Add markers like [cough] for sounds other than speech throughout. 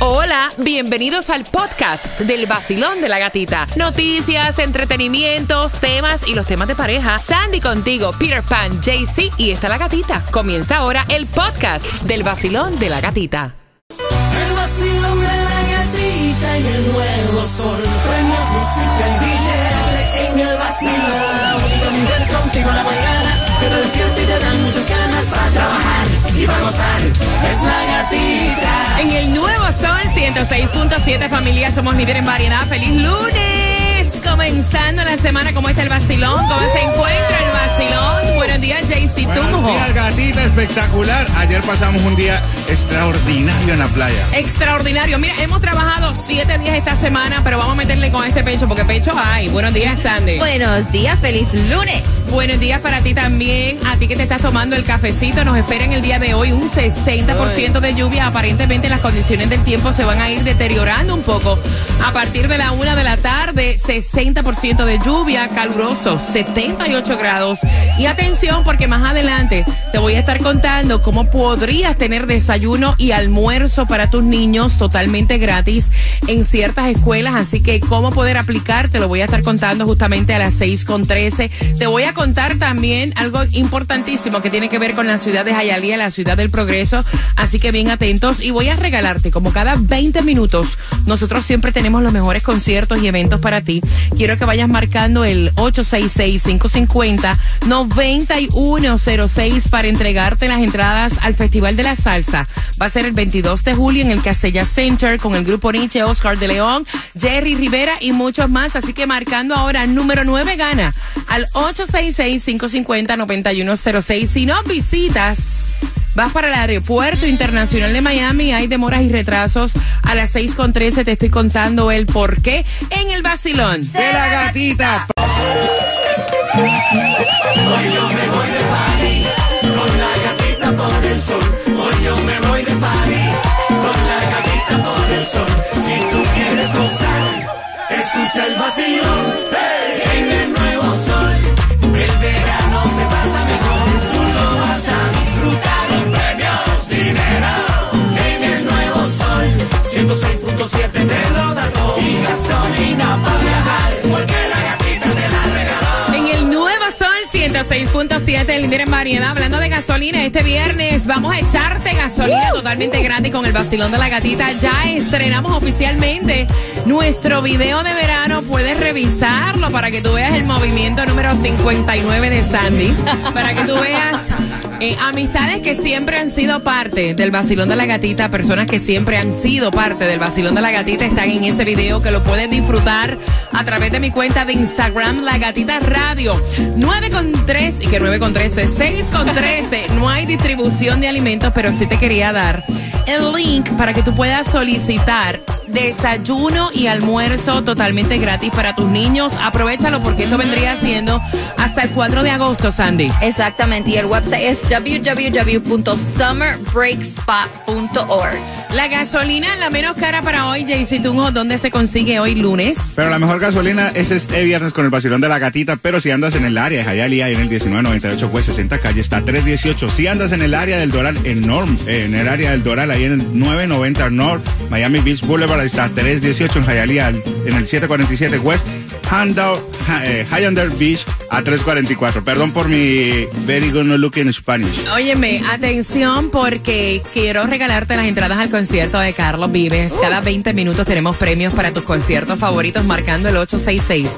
Hola, bienvenidos al podcast del vacilón de la gatita. Noticias, entretenimientos, temas y los temas de pareja. Sandy contigo, Peter Pan, JC y está la gatita. Comienza ahora el podcast del vacilón de la gatita. El vacilón de la gatita y el nuevo sol. Premios, música y billete en el vacilón. Convierte contigo la mañana, que te despierta y te dan muchas ganas para trabajar y para gozar. Es la 106.7 familia, somos líderes en variedad. ¡Feliz lunes! Comenzando la semana, ¿cómo está el vacilón? ¿Cómo se encuentra el vacilón? Buenos días, JC Buenos Tunjo. días, gatita, espectacular. Ayer pasamos un día extraordinario en la playa. Extraordinario. Mira, hemos trabajado siete días esta semana, pero vamos a meterle con este pecho, porque pecho hay. Buenos días, Sandy. Buenos días, feliz lunes. Buenos días para ti también. A ti que te estás tomando el cafecito, nos espera en el día de hoy un 60% de lluvia. Aparentemente las condiciones del tiempo se van a ir deteriorando un poco. A partir de la una de la tarde, 60% de lluvia, caluroso, 78 grados. Y atención, porque más adelante te voy a estar contando cómo podrías tener desayuno y almuerzo para tus niños totalmente gratis en ciertas escuelas. Así que cómo poder aplicar, te lo voy a estar contando justamente a las 6 con 13. Te voy a contar también algo importantísimo que tiene que ver con la ciudad de Jayalía, la ciudad del progreso. Así que bien atentos y voy a regalarte como cada 20 minutos. Nosotros siempre tenemos los mejores conciertos y eventos para ti. Quiero que vayas marcando el 866-550-9106 para entregarte las entradas al Festival de la Salsa. Va a ser el 22 de julio en el Castella Center con el grupo Nietzsche, Oscar de León, Jerry Rivera y muchos más. Así que marcando ahora número 9 gana al 866-550-9106. Si no visitas Vas para el aeropuerto internacional de Miami, hay demoras y retrasos. A las 6 con 13 te estoy contando el por qué en el vacilón. De la gatita. Hoy yo me voy de party con la gatita por el sol. Hoy yo me voy de party con la gatita por el sol. Si tú quieres gozar, escucha el vacilón. 106.7, el líder en variedad. Hablando de gasolina, este viernes vamos a echarte gasolina totalmente gratis con el vacilón de la gatita. Ya estrenamos oficialmente nuestro video de verano. Puedes revisarlo para que tú veas el movimiento número 59 de Sandy. Para que tú veas eh, amistades que siempre han sido parte del vacilón de la gatita, personas que siempre han sido parte del vacilón de la gatita están en ese video que lo puedes disfrutar a través de mi cuenta de Instagram, La Gatita Radio. 9 con 3 y que 9 con 13, 6 con 13. No hay distribución de alimentos, pero sí te quería dar el link para que tú puedas solicitar desayuno y almuerzo totalmente gratis para tus niños. Aprovechalo porque esto vendría siendo hasta el 4 de agosto, Sandy. Exactamente, y el website es www.summerbreakspot.org. La gasolina, la menos cara para hoy, Jaycee Tunjo, ¿dónde se consigue hoy lunes? Pero la mejor gasolina es este viernes con el vacilón de la gatita. Pero si andas en el área de Hialeah, en el 1998, pues 60 calle, está 318. Si andas en el área del Doral, en Norm, eh, en el área del Doral, ahí en el 990 North, Miami Beach Boulevard, está 318 en Hialeah, en el 747 West, eh, Highlander Beach a 344. Perdón por mi very good no look in Spanish. Óyeme, atención porque quiero regalarte las entradas al concierto de Carlos Vives. Cada 20 minutos tenemos premios para tus conciertos favoritos marcando el 866.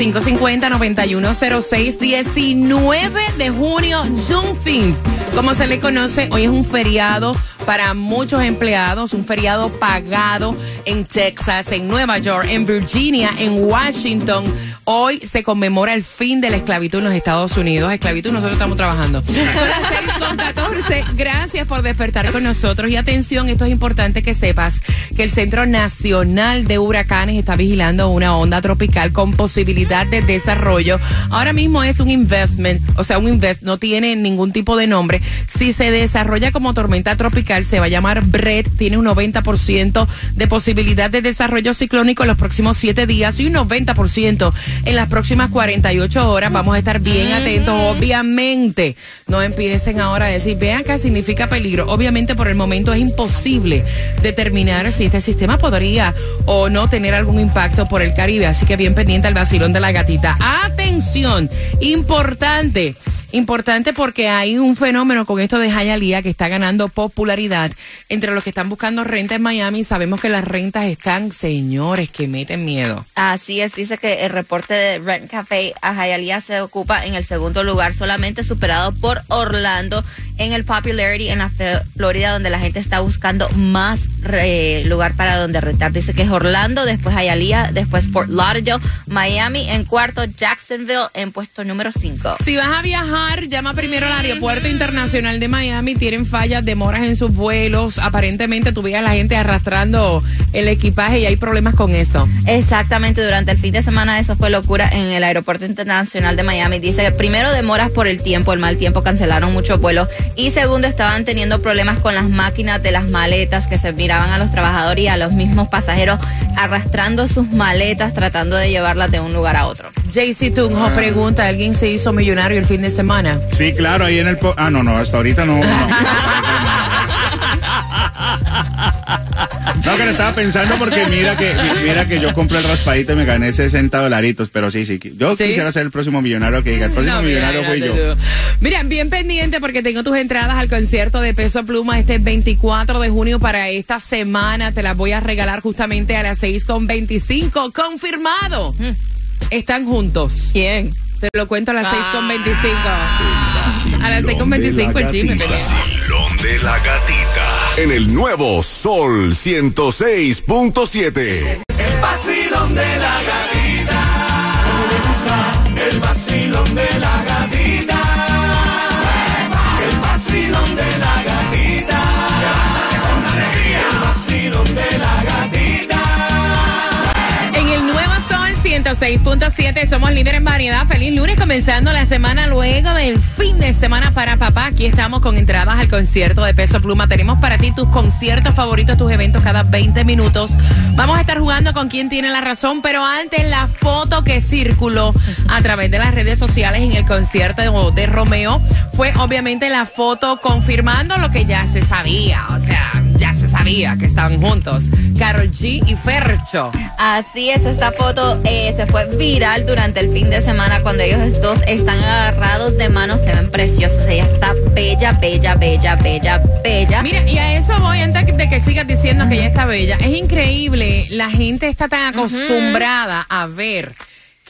550-9106, 19 de junio, Juneteenth. Como se le conoce, hoy es un feriado para muchos empleados, un feriado pagado en Texas, en Nueva York, en Virginia, en Washington. Hoy se conmemora el fin de la esclavitud en los Estados Unidos. Esclavitud, nosotros estamos trabajando. [laughs] Son las 6 con 14. Gracias por despertar con nosotros. Y atención, esto es importante que sepas que el Centro Nacional de Huracanes está vigilando una onda tropical con posibilidad de desarrollo. Ahora mismo es un investment, o sea, un invest, no tiene ningún tipo de nombre. Si se desarrolla como tormenta tropical, se va a llamar Brett. Tiene un 90% de posibilidad de desarrollo ciclónico en los próximos siete días y un 90% en las próximas 48 horas. Vamos a estar bien atentos. Obviamente, no empiecen ahora a decir, vean qué significa peligro. Obviamente, por el momento es imposible determinar si este sistema podría o no tener algún impacto por el Caribe. Así que bien pendiente al vacilón de la gatita. Atención, importante. Importante porque hay un fenómeno con esto de Hialeah que está ganando popularidad entre los que están buscando renta en Miami. Sabemos que las rentas están, señores, que meten miedo. Así es, dice que el reporte de Rent Café a Hialeah se ocupa en el segundo lugar, solamente superado por Orlando en el popularity en la Florida, donde la gente está buscando más eh, lugar para donde rentar. Dice que es Orlando, después Hialeah, después Fort Lauderdale, Miami en cuarto, Jacksonville en puesto número 5. Si vas a viajar, llama primero al Aeropuerto Internacional de Miami. Tienen fallas, demoras en sus vuelos. Aparentemente tú veías a la gente arrastrando el equipaje y hay problemas con eso. Exactamente, durante el fin de semana eso fue locura en el Aeropuerto Internacional de Miami. Dice que primero demoras por el tiempo, el mal tiempo, cancelaron muchos vuelos. Y segundo, estaban teniendo problemas con las máquinas de las maletas que se miraban a los trabajadores y a los mismos pasajeros arrastrando sus maletas, tratando de llevarlas de un lugar a otro. JC Tunjo pregunta, ¿alguien se hizo millonario el fin de semana? Sí, claro, ahí en el... po- ah, no, no, hasta ahorita no. No, No, [laughs] que lo estaba pensando porque mira que mira que yo compré el raspadito y me gané 60 dolaritos, pero sí, sí. Yo ¿Sí? quisiera ser el próximo millonario que diga, el próximo No, millonario fui yo. tú. Mira, bien pendiente porque tengo tus entradas al concierto de Peso Pluma este 24 de junio para esta semana. Te las voy a regalar justamente a las 6.25. Confirmado. Están juntos. ¿Quién? Te lo cuento a las 6.25. A las 6.25 el chisme. Vacilón de la gatita. En el nuevo Sol 106.7. El vacilón de la gatita. 106.7 somos líderes en variedad. Feliz lunes comenzando la semana luego del fin de semana para papá. Aquí estamos con entradas al concierto de Peso Pluma. Tenemos para ti tus conciertos favoritos, tus eventos cada 20 minutos. Vamos a estar jugando con quién tiene la razón, pero antes la foto que circuló a través de las redes sociales en el concierto de, Romeo fue obviamente la foto confirmando lo que ya se sabía. O sea, sabía que estaban juntos. Carol G y Fercho. Así es, esta foto eh, se fue viral durante el fin de semana cuando ellos dos están agarrados de manos, se ven preciosos. Ella está bella, bella, bella, bella, bella. Mira, y a eso voy antes de que sigas diciendo que ella está bella. Es increíble, la gente está tan acostumbrada a ver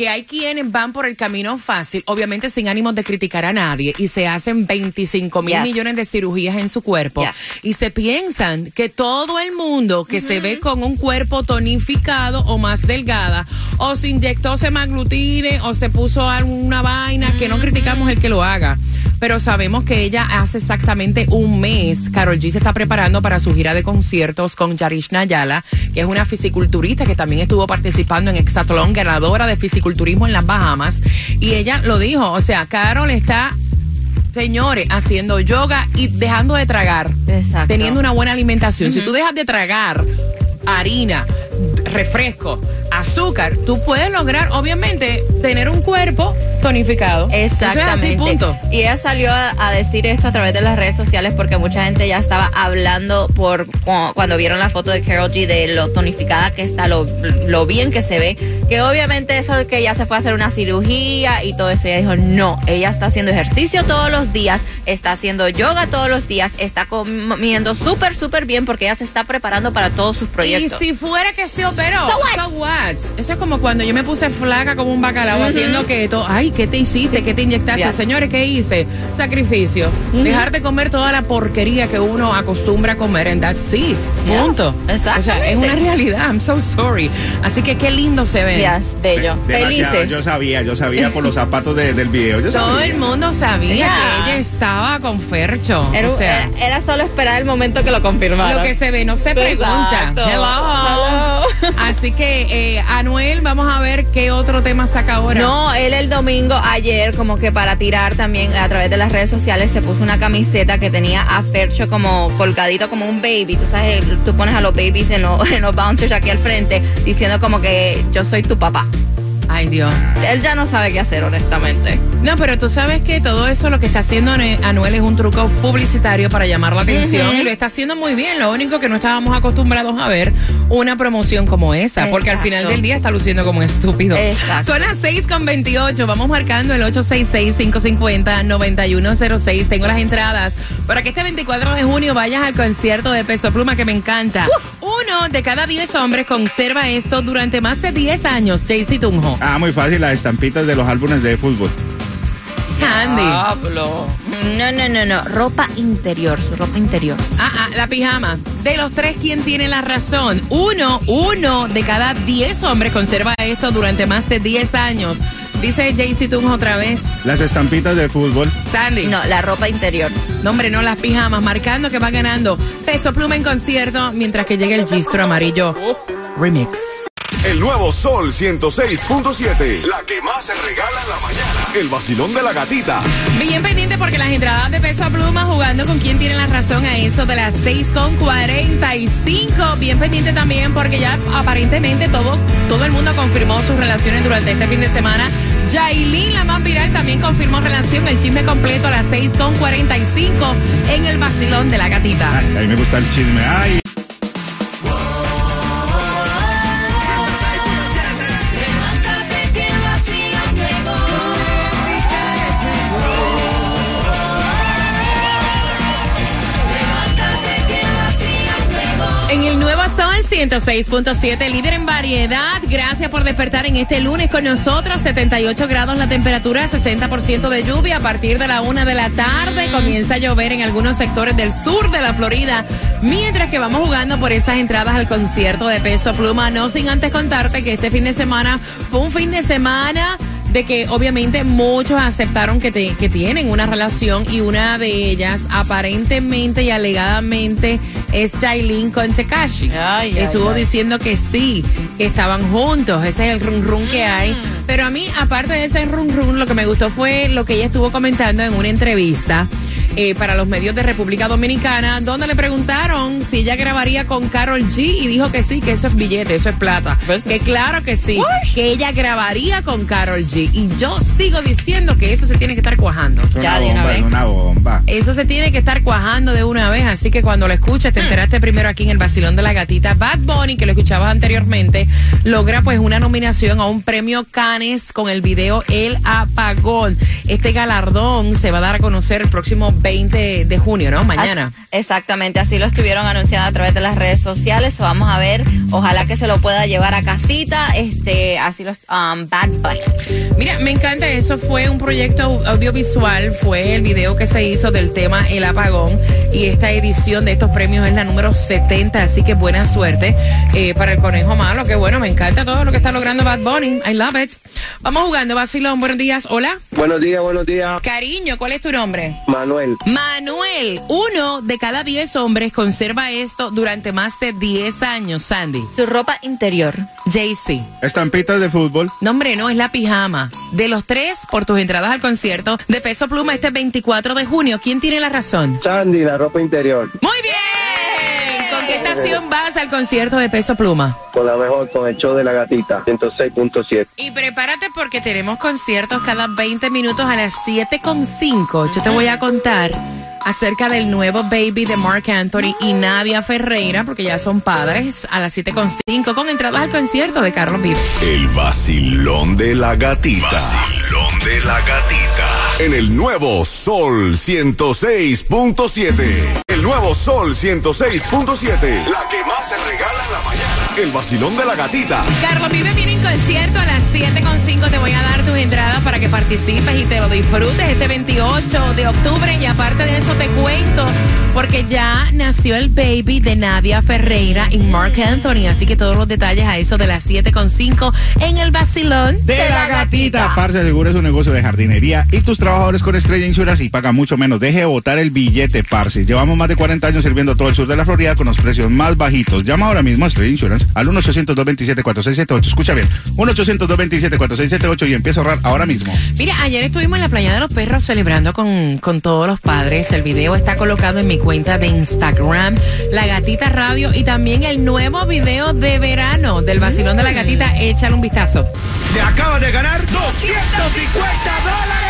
que hay quienes van por el camino fácil, obviamente sin ánimos de criticar a nadie, y se hacen 25 mil Yes. millones de cirugías en su cuerpo, Yes. y se piensan que todo el mundo que se ve con un cuerpo tonificado o más delgada, o se inyectó semaglutine, o se puso alguna vaina, que no criticamos el que lo haga, pero sabemos que ella hace exactamente un mes, Carol G se está preparando para su gira de conciertos con Yarish Nayala, que es una fisiculturista que también estuvo participando en Exatlón, ganadora de fisiculturismo en las Bahamas, y ella lo dijo, o sea, Carol está señores, haciendo yoga y dejando de tragar. Exacto. Teniendo una buena alimentación. Si tú dejas de tragar harina, refresco, azúcar, tú puedes lograr, obviamente, tener un cuerpo tonificado. Exactamente. Eso es así, punto. Y ella salió a, a decir esto a través de las redes sociales porque mucha gente ya estaba hablando por cu- cuando vieron la foto de Carol G de lo tonificada que está, lo, lo bien que se ve. Que obviamente eso de que ella se fue a hacer una cirugía y todo eso. Ella dijo, no, ella está haciendo ejercicio todos los días, está haciendo yoga todos los días, está comiendo súper, súper bien porque ella se está preparando para todos sus Y proyectos. si fuera que se operó, So what? so what? Eso es como cuando yo me puse flaca como un bacalao haciendo keto. Ay, ¿qué te hiciste? ¿Qué te inyectaste? Señores, ¿qué hice? Sacrificio. Dejar de comer toda la porquería que uno acostumbra a comer en that's it. Punto. O sea, es una realidad. I'm so sorry. Así que qué lindo se ve. Yes, bello. Demasiado, Felices. yo sabía, yo sabía por los zapatos de- del video. Yo Todo sabía. el mundo sabía que ella estaba con Fercho. Era, o sea, era- era solo esperar el momento que lo confirmaran. lo que se ve no se pregunta. Hello. Hello. Así que, eh, Anuel, vamos a ver qué otro tema saca ahora. No, él el domingo ayer como que para tirar también a través de las redes sociales se puso una camiseta que tenía a Fercho como colgadito como un baby. Tú sabes, tú pones a los babies en, los- [laughs] en los bouncers aquí al frente diciendo como que yo soy tu papá. Ay, Dios. Él ya no sabe qué hacer, honestamente. No, pero tú sabes que todo eso lo que está haciendo Anuel es un truco publicitario para llamar la atención y lo está haciendo muy bien. Lo único que no estábamos acostumbrados a ver una promoción como esa, porque al final del día está luciendo como un estúpido. Exacto. Son las 6 con 28. Vamos marcando el 866-550-9106. Tengo las entradas para que este 24 de junio vayas al concierto de Peso Pluma que me encanta. Uno de cada 10 hombres conserva esto durante más de 10 años. Jaycee Tunjo. Ah, muy fácil, las estampitas de los álbumes de fútbol. Sandy. No, no, no, no. Ropa interior, su ropa interior. Ah, ah, la pijama. De los tres, ¿quién tiene la razón? Uno, uno de cada diez hombres conserva esto durante más de 10 años. Dice Jaycee Tunjo otra vez. Las estampitas de fútbol. Sandy. No, la ropa interior. No, hombre, no las pijamas, marcando que va ganando. Peso Pluma en concierto mientras que llega el gistro amarillo. Remix. El nuevo Sol 106.7. La que más se regala en la mañana. El vacilón de la gatita. Bien pendiente porque las entradas de Peso Pluma jugando con quién tiene la razón a eso de las 6 con 45. Bien pendiente también porque ya aparentemente todo, todo el mundo confirmó sus relaciones durante este fin de semana. Yailin, la más viral, también confirmó relación. El chisme completo a las 6 con 45 en el vacilón de la gatita. A mí me gusta el chisme. Ay, 106.7, líder en variedad. Gracias por despertar en este lunes con nosotros. 78 grados la temperatura, 60% de lluvia. A partir de la una de la tarde comienza a llover en algunos sectores del sur de la Florida. Mientras que vamos jugando por esas entradas al concierto de Peso Pluma. No sin antes contarte que este fin de semana fue un fin de semana de que obviamente muchos aceptaron que, te- que tienen una relación y una de ellas aparentemente y alegadamente es Shailene con Tekashi. Ay, Estuvo ay. diciendo que sí, que estaban juntos, ese es el run run que hay. Pero a mí, aparte de ese run run, lo que me gustó fue lo que ella estuvo comentando en una entrevista eh, para los medios de República Dominicana, donde le preguntaron si ella grabaría con Carol G y dijo que sí, que eso es billete, eso es plata. Que claro que sí, que ella grabaría con Carol G. Y yo sigo diciendo que eso se tiene que estar cuajando. es Ya, una de una bomba, es vez. una bomba. Eso se tiene que estar cuajando de una vez, así que cuando lo escuches, te enteraste primero aquí en el Basilón de la Gatita. Bad Bunny, que lo escuchabas anteriormente, logra pues una nominación a un premio Cannes con el video El Apagón. Este galardón se va a dar a conocer el próximo 20 de junio, ¿no? Mañana. Exactamente, así lo estuvieron anunciando a través de las redes sociales. So, vamos a ver, ojalá que se lo pueda llevar a casita. Este, así los um, Bad Bunny. Mira, me encanta eso. Fue un proyecto au- audiovisual. Fue el video que se hizo del tema El Apagón. Y esta edición de estos premios es la número 70. Así que buena suerte eh, para el conejo malo. Que bueno, me encanta todo lo que está logrando Bad Bunny. I love it. Vamos jugando, Basilón. Buenos días. Hola. Buenos días, buenos días. Cariño, ¿cuál es tu nombre? Manuel, Manuel. Uno de cada 10 hombres conserva esto durante más de 10 años, Sandy. Su ropa interior. JC. Estampitas de fútbol. No, hombre, no, es la pijama. De los tres, por tus entradas al concierto de Peso Pluma este 24 de junio, ¿quién tiene la razón? Sandy, la ropa interior. Muy bien. ¿Con qué estación vas al concierto de Peso Pluma? Con la mejor, con el show de la gatita, 106.7. Y prepárate porque tenemos conciertos cada 20 minutos a las 7.5. Yo te voy a contar acerca del nuevo baby de Mark Anthony y Nadia Ferreira, porque ya son padres, a las 7.5 con entradas al concierto de Carlos Vives. El vacilón de la gatita. Vacilón de la gatita. En el nuevo Sol 106.7. El nuevo Sol 106.7. La que más se regala en la mañana. El vacilón de la gatita. Carlos Vive viene en concierto a las 7.5. Te voy a dar tus entradas para que participes y te lo disfrutes este 28 de octubre. Y aparte de eso, te cuento, porque ya nació el baby de Nadia Ferreira y Mark Anthony. Así que todos los detalles a eso de las 7.5 en el vacilón De, la, gatita. Parce Seguro es un negocio de jardinería y tus trabajadores con Estrella Insurance y pagan mucho menos. Deje de botar el billete, Parce. Llevamos más de 40 años sirviendo a todo el sur de la Florida con los precios más bajitos. Llama ahora mismo a Estrella Insurance al 1-800-227-4678. Escucha bien, 1-800-227-4678 y empieza a ahorrar ahora mismo. Mira, ayer estuvimos en la playa de los perros celebrando con, con todos los padres. El video está colocado en mi cuenta de Instagram, La Gatita Radio, y también el nuevo video de verano del vacilón de la gatita. Échale un vistazo. Te acabas de ganar 250 dólares.